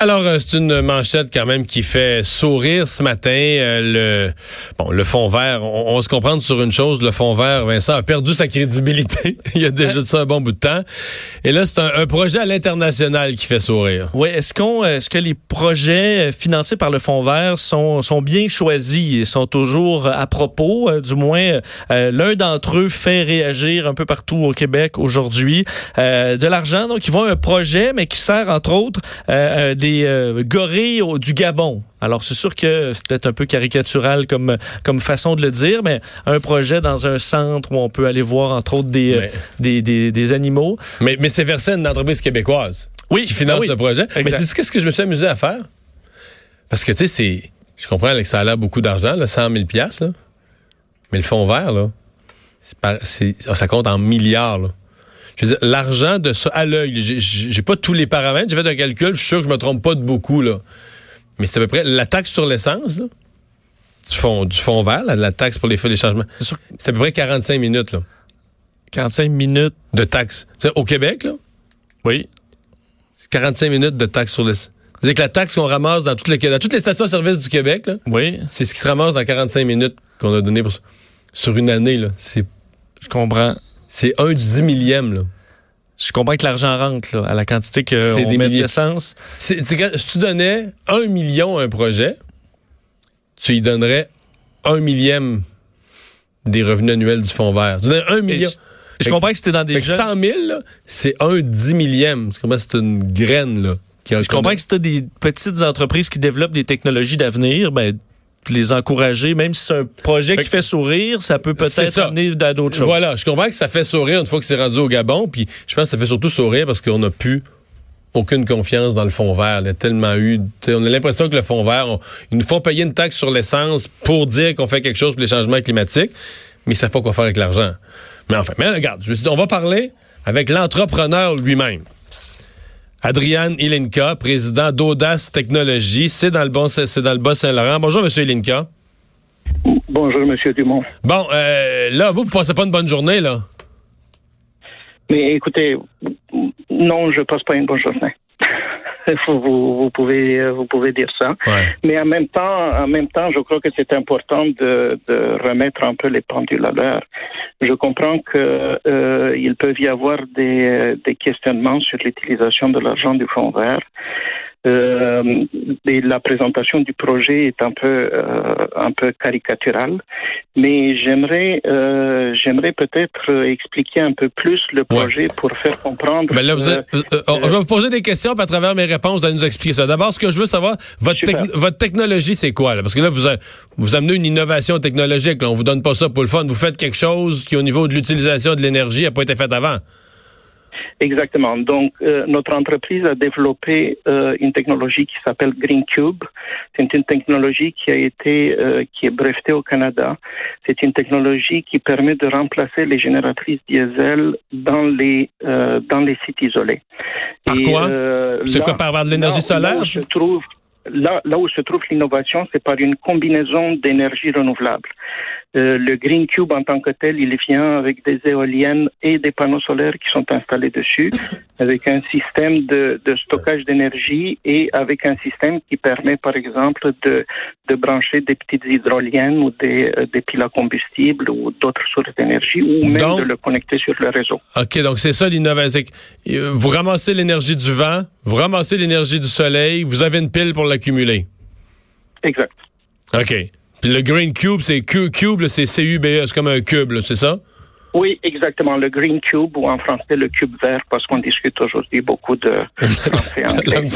Alors, euh, c'est une manchette quand même qui fait sourire ce matin. Euh, le bon, le fond vert, on, on se comprendre sur une chose, le fond vert, Vincent, a perdu sa crédibilité. Il y a déjà de ça un bon bout de temps. Et là, c'est un, projet à l'international qui fait sourire. Oui, est-ce qu'on est-ce que les projets financés par le fond vert sont, sont bien choisis et sont toujours à propos? Euh, du moins, l'un d'entre eux fait réagir un peu partout au Québec aujourd'hui. de l'argent, donc ils vont un projet, mais qui sert entre autres des des euh, gorilles du Gabon. Alors, c'est sûr que c'est peut-être un peu caricatural comme, comme façon de le dire, mais un projet dans un centre où on peut aller voir, entre autres, des, euh, des, des, animaux. Mais, mais c'est versé une entreprise québécoise oui, qui finance ah le projet. Mais c'est qu'est-ce que je me suis amusé à faire? Parce que, tu sais, c'est... Je comprends que ça a l'air beaucoup d'argent, 100 000 là. Mais le fond vert, là, ça compte en milliards, là je veux dire, l'argent de ça à l'œil, j'ai pas tous les paramètres, j'ai fait un calcul, je suis sûr que je me trompe pas de beaucoup, là. Mais c'est à peu près la taxe sur l'essence, du fond, du fond vert, la taxe pour les feux, les changements. C'est à peu près 45 minutes, là. 45 minutes de taxe. au Québec, là? Oui. 45 minutes de taxe sur l'essence. C'est que la taxe qu'on ramasse dans toutes les, dans toutes les stations-service du Québec, là, oui. c'est ce qui se ramasse dans 45 minutes qu'on a donné pour, sur une année. Là. C'est, je comprends. C'est un dix millième, là. Je comprends que l'argent rentre là, à la quantité que c'est on des met d'essence. Si tu donnais un million à un projet, tu y donnerais un millième des revenus annuels du fonds vert. Tu donnerais un million. Je, comprends que c'était dans des jeunes... 100 000, c'est un dix millième. C'est une graine, là. je comprends que c'était des petites entreprises qui développent des technologies d'avenir, ben, les encourager, même si c'est un projet qui fait sourire, ça peut peut-être amener à d'autres choses. Voilà, je comprends que ça fait sourire une fois que c'est rendu au Gabon, puis je pense que ça fait surtout sourire parce qu'on n'a plus aucune confiance dans le fond vert. Il y a tellement eu, on a l'impression que le fond vert, ils nous font payer une taxe sur l'essence pour dire qu'on fait quelque chose pour les changements climatiques, mais ils savent pas quoi faire avec l'argent. Mais enfin, mais regarde, on va parler avec l'entrepreneur lui-même. Adriane Ilinka, président d'Audace Technologies. C'est dans le bon, c'est dans le Bas-Saint-Laurent. Bonjour, Monsieur Ilinka. Bonjour, Monsieur Dumont. Bon, euh, là, vous, vous passez pas une bonne journée, là? Mais écoutez, non, je passe pas une bonne journée. Vous, vous, pouvez vous pouvez dire ça. Mais en même temps, en même temps, je crois que c'est important de, de, remettre un peu les pendules à l'heure. Je comprends que euh, il peut y avoir des, des questionnements sur l'utilisation de l'argent du fonds vert. Euh, et la présentation du projet est un peu euh, un peu caricaturale, mais j'aimerais euh, j'aimerais peut-être expliquer un peu plus le projet pour faire comprendre. Mais là, vous je vais vous poser des questions, puis à travers mes réponses, vous allez nous expliquer ça. D'abord, ce que je veux savoir, votre votre technologie, c'est quoi là? Parce que là, vous vous amenez une innovation technologique. Là. On vous donne pas ça pour le fun. Vous faites quelque chose qui, au niveau de l'utilisation de l'énergie, n'a pas été fait avant. Exactement. Donc, euh, notre entreprise a développé euh, une technologie qui s'appelle Green Cube. C'est une technologie qui a été euh, qui est brevetée au Canada. C'est une technologie qui permet de remplacer les génératrices diesel dans les dans les sites isolés. Par quoi? C'est quoi par de l'énergie solaire? je trouve là, là où se trouve l'innovation, c'est par une combinaison d'énergie renouvelable. Euh, le Green Cube en tant que tel, il vient avec des éoliennes et des panneaux solaires qui sont installés dessus, avec un système de, de stockage d'énergie et avec un système qui permet, par exemple, de, de brancher des petites hydroliennes ou des, euh, des piles à combustible ou d'autres sources d'énergie, ou même de le connecter sur le réseau. OK, donc c'est ça l'innovation. Euh, vous ramassez l'énergie du vent, vous ramassez l'énergie du soleil, vous avez une pile pour l'accumuler. Exact. OK. Puis le Green Cube, c'est Cube, c'est C-U-B-E, c'est comme un cube, c'est ça? Oui, exactement. Le Green Cube ou en français le cube vert, parce qu'on discute aujourd'hui beaucoup de français anglais.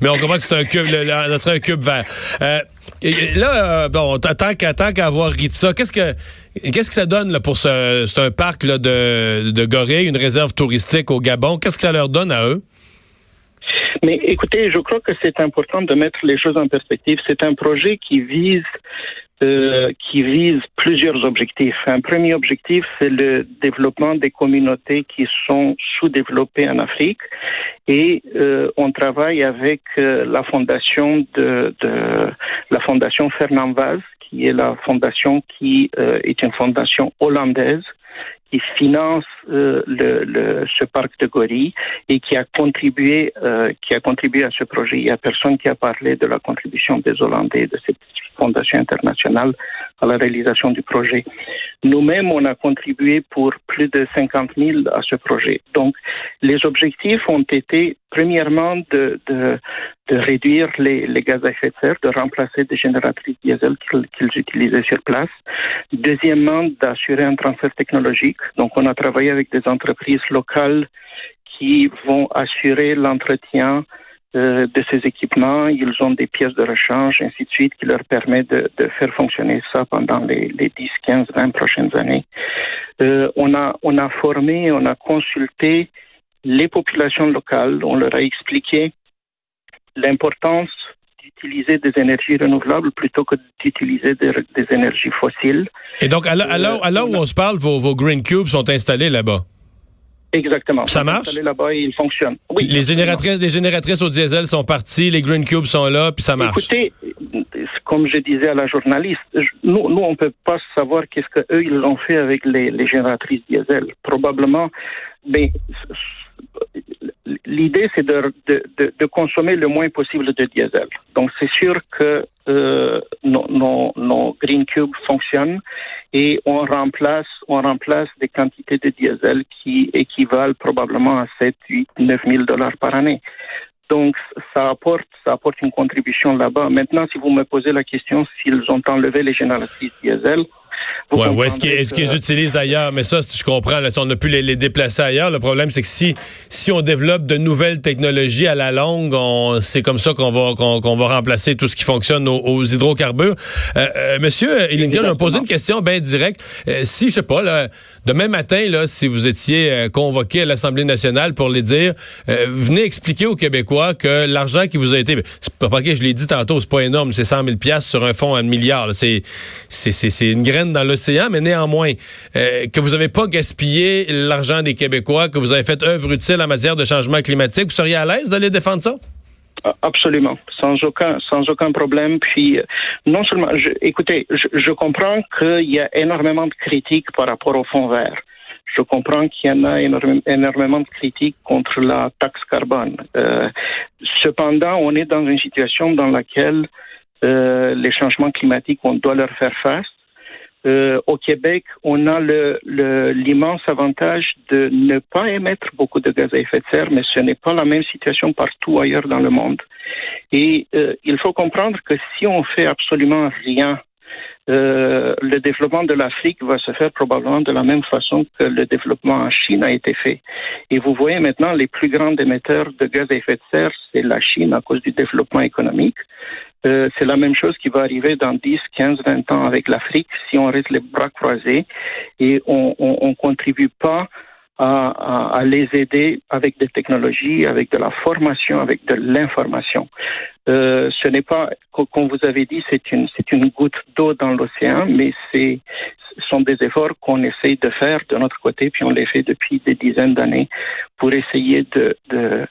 Mais on comprend que c'est un cube, ça serait un cube vert. Euh, là, euh, bon, tant qu'à avoir ri de ça, qu'est-ce que qu'est-ce que ça donne là, pour ce c'est un parc là, de, de gorilles, une réserve touristique au Gabon? Qu'est-ce que ça leur donne à eux? Mais écoutez, je crois que c'est important de mettre les choses en perspective. C'est un projet qui vise euh, qui vise plusieurs objectifs. Un premier objectif, c'est le développement des communautés qui sont sous-développées en Afrique. Et euh, on travaille avec euh, la fondation de, de, la fondation Fernand Vaz, qui est la fondation qui est une fondation hollandaise qui finance euh, le, ce parc de gorilles et qui a contribué euh, qui a contribué à ce projet. Il y a personne qui a parlé de la contribution des Hollandais de cette fondation internationale à la réalisation du projet. Nous-mêmes, on a contribué pour plus de 50 000 à ce projet. Donc, les objectifs ont été, premièrement, de, de, de réduire les, les, gaz à effet de serre, de remplacer des génératrices diesel qu'ils utilisaient sur place. Deuxièmement, d'assurer un transfert technologique. Donc, on a travaillé avec des entreprises locales qui vont assurer l'entretien euh, de ces équipements. Ils ont des pièces de rechange, ainsi de suite, qui leur permettent de, de faire fonctionner ça pendant les, les 10, 15, 20 prochaines années. Euh, on, a, on a formé, on a consulté les populations locales, on leur a expliqué l'importance d'utiliser des énergies renouvelables plutôt que d'utiliser des, des, énergies fossiles. Et donc, à l'heure où on se parle, vos, vos Green Cubes sont installés là-bas? Exactement. Ça marche? là-bas il fonctionne. Oui, les génératrices, les génératrices au diesel sont parties, les Green Cubes sont là, puis ça marche. Écoutez, comme je disais à la journaliste, nous, nous on peut pas savoir qu'est-ce qu'eux, ils ont fait avec les, les génératrices diesel. Probablement, mais l'idée, c'est de, de, de, de, consommer le moins possible de diesel. Donc, c'est sûr que euh, nos, nos, nos, Green Cubes fonctionnent et on remplace, on remplace des quantités de diesel qui équivalent probablement à 7, 8, 9 000 dollars par année. Donc, ça apporte, ça apporte une contribution là-bas. Maintenant, si vous me posez la question s'ils ont enlevé les génératrices diesel, Ouais, ou est-ce qu'ils utilisent ailleurs? Mais ça, je comprends, là, si on a pu les, déplacer ailleurs, le problème, c'est que si, si on développe de nouvelles technologies à la longue, c'est comme ça qu'on va, qu'on va remplacer tout ce qui fonctionne aux, hydrocarbures. Euh, euh, monsieur Illinger, je vais me poser une question bien directe. Euh, si, je sais pas, là, demain matin, là, si vous étiez convoqué à l'Assemblée nationale pour les dire, venez expliquer aux Québécois que l'argent qui vous a été, c'est pas que je l'ai dit tantôt, c'est pas énorme, c'est 100 000 sur un fonds à un milliard. C'est, c'est une graine dans l'océan, mais néanmoins, euh, que vous n'avez pas gaspillé l'argent des Québécois, que vous avez fait œuvre utile en matière de changement climatique, vous seriez à l'aise d'aller défendre ça? Ah, absolument, sans aucun, sans aucun problème. Puis, euh, non seulement, écoutez, je, comprends qu'il y a énormément de critiques par rapport au fonds vert. Je comprends qu'il y en a énormément de critiques contre la taxe carbone. Euh, cependant, on est dans une situation dans laquelle les changements climatiques, on doit leur faire face. Euh, au Québec, on a l'immense le, avantage de ne pas émettre beaucoup de gaz à effet de serre, mais ce n'est pas la même situation partout ailleurs dans le monde. Et euh, il faut comprendre que si on fait absolument rien, euh, le développement de l'Afrique va se faire probablement de la même façon que le développement en Chine a été fait. Et vous voyez maintenant les plus grands émetteurs de gaz à effet de serre, c'est la Chine à cause du développement économique. Euh, c'est la même chose qui va arriver dans 10, 15, 20 ans avec l'Afrique si on reste les bras croisés et on ne contribue pas à, à, les aider avec des technologies, avec de la formation, avec de l'information. Euh, ce n'est pas, comme vous avez dit, c'est une, c'est une goutte d'eau dans l'océan, mais c'est, ce sont des efforts qu'on essaye de faire de notre côté, puis on les fait depuis des dizaines d'années pour essayer de, de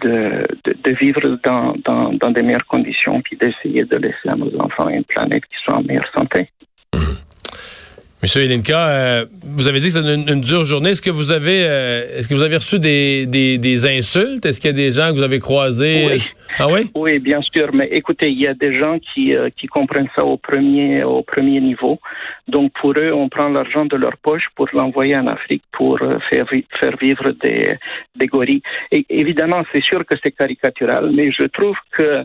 de, de, vivre dans, dans, dans, des meilleures conditions, puis d'essayer de laisser à nos enfants une planète qui soit en meilleure santé. Monsieur Elinka, euh, vous avez dit que c'est une, dure journée. Est-ce que vous avez euh, est-ce que vous avez reçu des, des, des insultes? Est-ce qu'il y a des gens que vous avez croisés? Oui. Ah oui? Oui, bien sûr. Mais écoutez, il y a des gens qui, euh, qui comprennent ça au premier au premier niveau. Donc pour eux, on prend l'argent de leur poche pour l'envoyer en Afrique pour faire, faire vivre des, des gorilles. Et évidemment, c'est sûr que c'est caricatural, mais je trouve que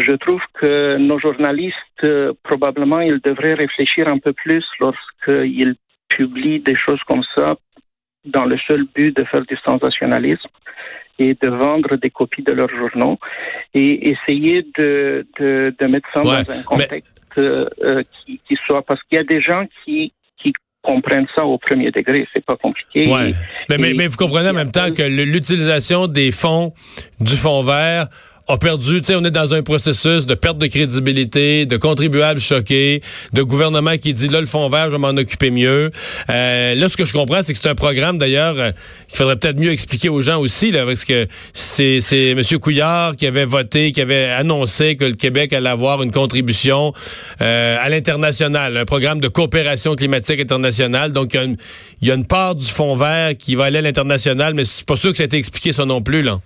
je trouve que nos journalistes, euh, probablement, ils devraient réfléchir un peu plus lorsqu'ils publient des choses comme ça dans le seul but de faire du sensationnalisme et de vendre des copies de leurs journaux et essayer de, de, de mettre ça dans un contexte euh, euh, qui, qui, soit parce qu'il y a des gens qui qui comprennent ça au premier degré, c'est pas compliqué. Ouais. mais, mais, mais, vous comprenez en même temps que l'utilisation des fonds du fonds vert a perdu, tu sais, on est dans un processus de perte de crédibilité, de contribuables choqués, de gouvernement qui dit là le fond vert, je vais m'en occuper mieux. Euh, là, ce que je comprends, c'est que c'est un programme d'ailleurs euh, qu'il faudrait peut-être mieux expliquer aux gens aussi, là, parce que c'est c'est M. Couillard qui avait voté, qui avait annoncé que le Québec allait avoir une contribution euh, à l'international, un programme de coopération climatique internationale. Donc il y, a une, part du fond vert qui va aller à l'international, mais c'est pas sûr que ça a été expliqué ça non plus là.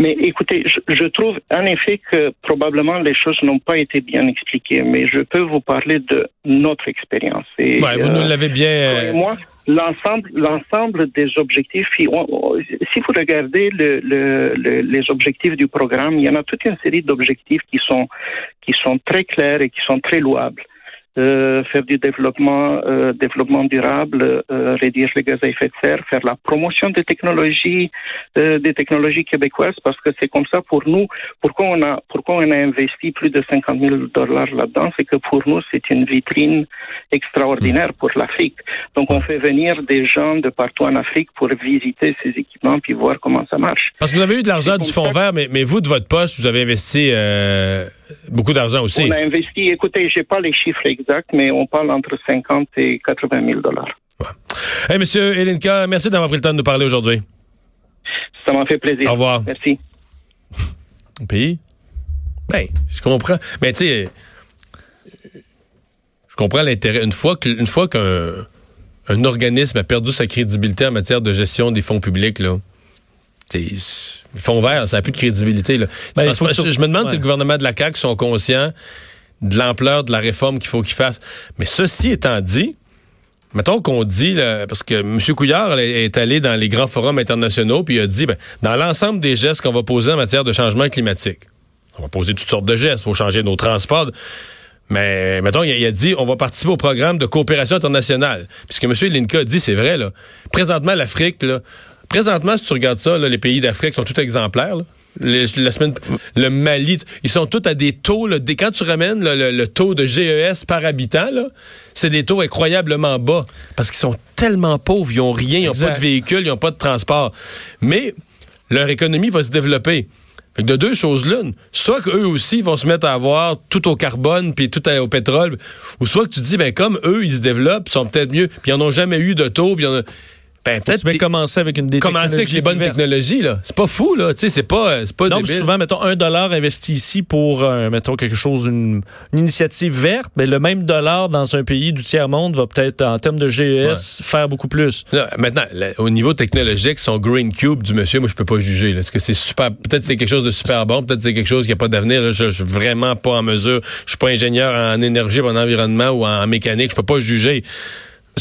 Mais écoutez, je, trouve en effet que probablement les choses n'ont pas été bien expliquées, mais je peux vous parler de notre expérience. Ouais, vous nous l'avez bien. Euh, moi, l'ensemble, l'ensemble des objectifs. Si vous regardez le, le, les objectifs du programme, il y en a toute une série d'objectifs qui sont qui sont très clairs et qui sont très louables. Euh, faire du développement, euh, développement durable, euh, réduire les gaz à effet de serre, faire la promotion des technologies, des technologies québécoises, parce que c'est comme ça pour nous. Pourquoi on a, pourquoi on a investi plus de 50 000 dollars là-dedans, c'est que pour nous c'est une vitrine extraordinaire pour l'Afrique. Donc on fait venir des gens de partout en Afrique pour visiter ces équipements puis voir comment ça marche. Parce que vous avez eu de l'argent du fonds vert, mais, mais vous de votre poste, vous avez investi beaucoup d'argent aussi. On a investi. Écoutez, j'ai pas les chiffres exact, mais on parle entre 50 et 80 000 dollars. Hey, Monsieur Elinka, merci d'avoir pris le temps de nous parler aujourd'hui. Ça m'a fait plaisir. Au revoir. Merci. Puis, ben, je comprends. Mais tu sais, je comprends l'intérêt. Une fois qu'un fois qu'un un organisme a perdu sa crédibilité en matière de gestion des fonds publics, là, le fonds vert, ça n'a plus de crédibilité. Là. Ben, je, me demande si le gouvernement de la CAQ sont conscients de l'ampleur de la réforme qu'il faut qu'il fasse. Mais ceci étant dit, mettons qu'on dit, parce que M. Couillard est allé dans les grands forums internationaux, puis il a dit, ben, dans l'ensemble des gestes qu'on va poser en matière de changement climatique, on va poser toutes sortes de gestes, il faut changer nos transports. Mais mettons, il a, dit on va participer au programme de coopération internationale. Puisque M. Linka a dit, c'est vrai, là. Présentement, l'Afrique, là. Présentement, si tu regardes ça, les pays d'Afrique sont tout exemplaires. Là la semaine, le Mali, ils sont tous à des taux. Là, quand tu ramènes le, taux de GES par habitant, c'est des taux incroyablement bas parce qu'ils sont tellement pauvres, ils n'ont rien, ils n'ont pas de véhicule, ils n'ont pas de transport. Mais leur économie va se développer. Fait de deux choses l'une, soit qu'eux aussi vont se mettre à avoir tout au carbone puis tout au pétrole, ou soit que tu dis ben comme eux ils se développent, ils sont peut-être mieux, puis ils n'en ont jamais eu de taux, puis ben, peut-être commencer avec une des Commencer avec les bonnes technologies, là. C'est pas fou, là. Tu sais, c'est pas, c'est pas Donc, souvent, mettons, un dollar investi ici pour, euh, mettons, quelque chose, une, initiative verte, mais ben, le même dollar dans un pays du tiers-monde va peut-être, en termes de GES, faire beaucoup plus. maintenant, au niveau technologique, son Green Cube du monsieur, moi, je peux pas juger, Est-ce que c'est super, peut-être c'est quelque chose de super bon, peut-être c'est quelque chose qui a pas d'avenir, Je, je suis vraiment pas en mesure. Je suis pas ingénieur en énergie, en environnement ou en mécanique. Je peux pas juger.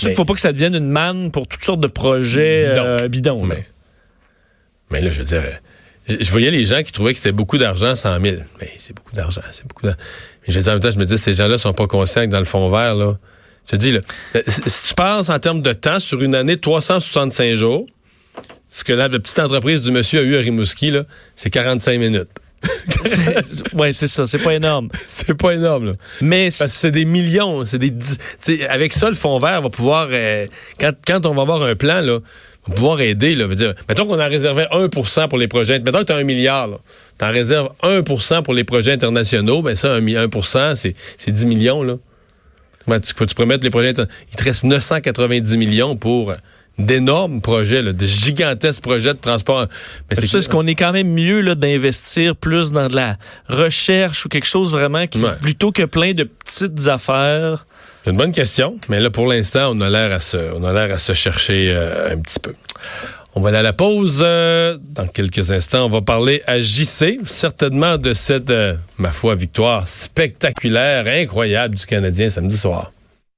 Il ne faut pas que ça devienne une manne pour toutes sortes de projets bidons. Euh, mais, là, je veux dire, je, voyais les gens qui trouvaient que c'était beaucoup d'argent, 100 000. Mais c'est beaucoup d'argent, c'est beaucoup d'argent. Mais je veux dire, en même temps, je me dis, ces gens-là sont pas conscients que dans le fond vert, là, je te dis, là, euh, si tu penses en termes de temps, sur une année, 365 jours, ce que la petite entreprise du monsieur a eu à Rimouski, là, c'est 45 minutes. oui, c'est ça. C'est pas énorme. c'est pas énorme. Mais c'est des millions. C'est des. Avec ça, le fond vert va pouvoir. Euh, quand, quand on va avoir un plan, là, va pouvoir aider. Là, veut dire, mettons qu'on en réservait 1% pour les projets. Mettons que tu as un milliard. Tu en réserves 1% pour les projets internationaux. Ben ça, 1, 1 c'est 10 millions. Là. Tu, tu peux mettre les projets. Il te reste 990 millions pour d'énormes projets, de gigantesques projets de transport. Mais c'est est-ce qu'on est quand même mieux là, d'investir plus dans de la recherche ou quelque chose vraiment qui, plutôt que plein de petites affaires? C'est une bonne question, mais là pour l'instant on a l'air à se, on a l'air à se chercher euh, un petit peu. On va aller à la pause. Euh, dans quelques instants, on va parler à JC, certainement de cette, euh, ma foi, victoire spectaculaire, incroyable du Canadien samedi soir.